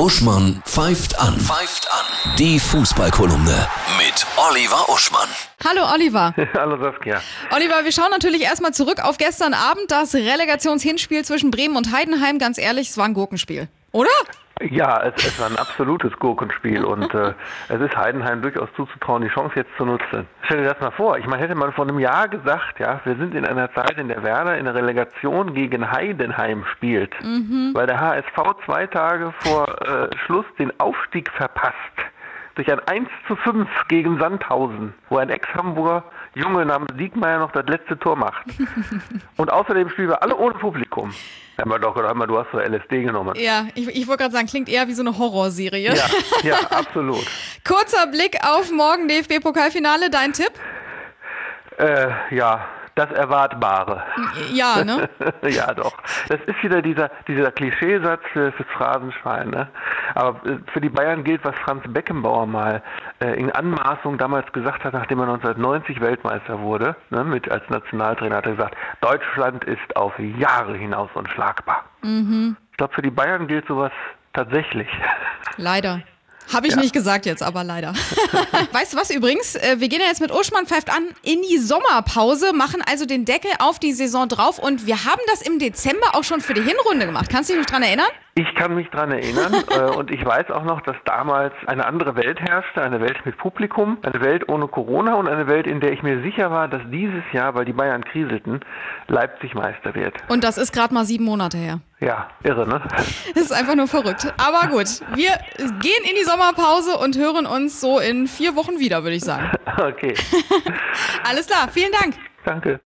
Uschmann pfeift an. Pfeift an. Die Fußballkolumne mit Oliver Uschmann. Hallo Oliver. Hallo Saskia. Oliver, wir schauen natürlich erstmal zurück auf gestern Abend, das Relegationshinspiel zwischen Bremen und Heidenheim. Ganz ehrlich, es war ein Gurkenspiel, oder? Ja, es, es war ein absolutes Gurkenspiel und äh, es ist Heidenheim durchaus zuzutrauen, die Chance jetzt zu nutzen. Stell dir das mal vor, ich meine, hätte man vor einem Jahr gesagt, ja, wir sind in einer Zeit, in der Werder in der Relegation gegen Heidenheim spielt, mhm. weil der HSV zwei Tage vor äh, Schluss den Aufstieg verpasst durch ein 1 zu 5 gegen Sandhausen, wo ein Ex-Hamburger Junge namens Diekmeyer noch das letzte Tor macht. Und außerdem spielen wir alle ohne Publikum. Wir doch gedacht, du hast so LSD genommen. Ja, ich, ich wollte gerade sagen, klingt eher wie so eine Horrorserie. Ja, ja absolut. Kurzer Blick auf morgen DFB-Pokalfinale, dein Tipp? Äh, ja, das Erwartbare. Ja, ne? ja, doch. Das ist wieder dieser, dieser Klischeesatz für, fürs Phrasenschwein. Ne? Aber äh, für die Bayern gilt, was Franz Beckenbauer mal äh, in Anmaßung damals gesagt hat, nachdem er 1990 Weltmeister wurde, ne, mit als Nationaltrainer hat er gesagt, Deutschland ist auf Jahre hinaus unschlagbar. Mhm. Ich glaube, für die Bayern gilt sowas tatsächlich. Leider. Habe ich ja. nicht gesagt jetzt, aber leider. weißt du was übrigens? Äh, wir gehen ja jetzt mit Uschmann pfeift an in die Sommerpause, machen also den Deckel auf die Saison drauf und wir haben das im Dezember auch schon für die Hinrunde gemacht. Kannst du dich noch dran erinnern? Ich kann mich daran erinnern äh, und ich weiß auch noch, dass damals eine andere Welt herrschte, eine Welt mit Publikum, eine Welt ohne Corona und eine Welt, in der ich mir sicher war, dass dieses Jahr, weil die Bayern kriselten, Leipzig Meister wird. Und das ist gerade mal sieben Monate her. Ja, irre, ne? Das ist einfach nur verrückt. Aber gut, wir gehen in die Sommerpause und hören uns so in vier Wochen wieder, würde ich sagen. Okay. Alles klar, vielen Dank. Danke.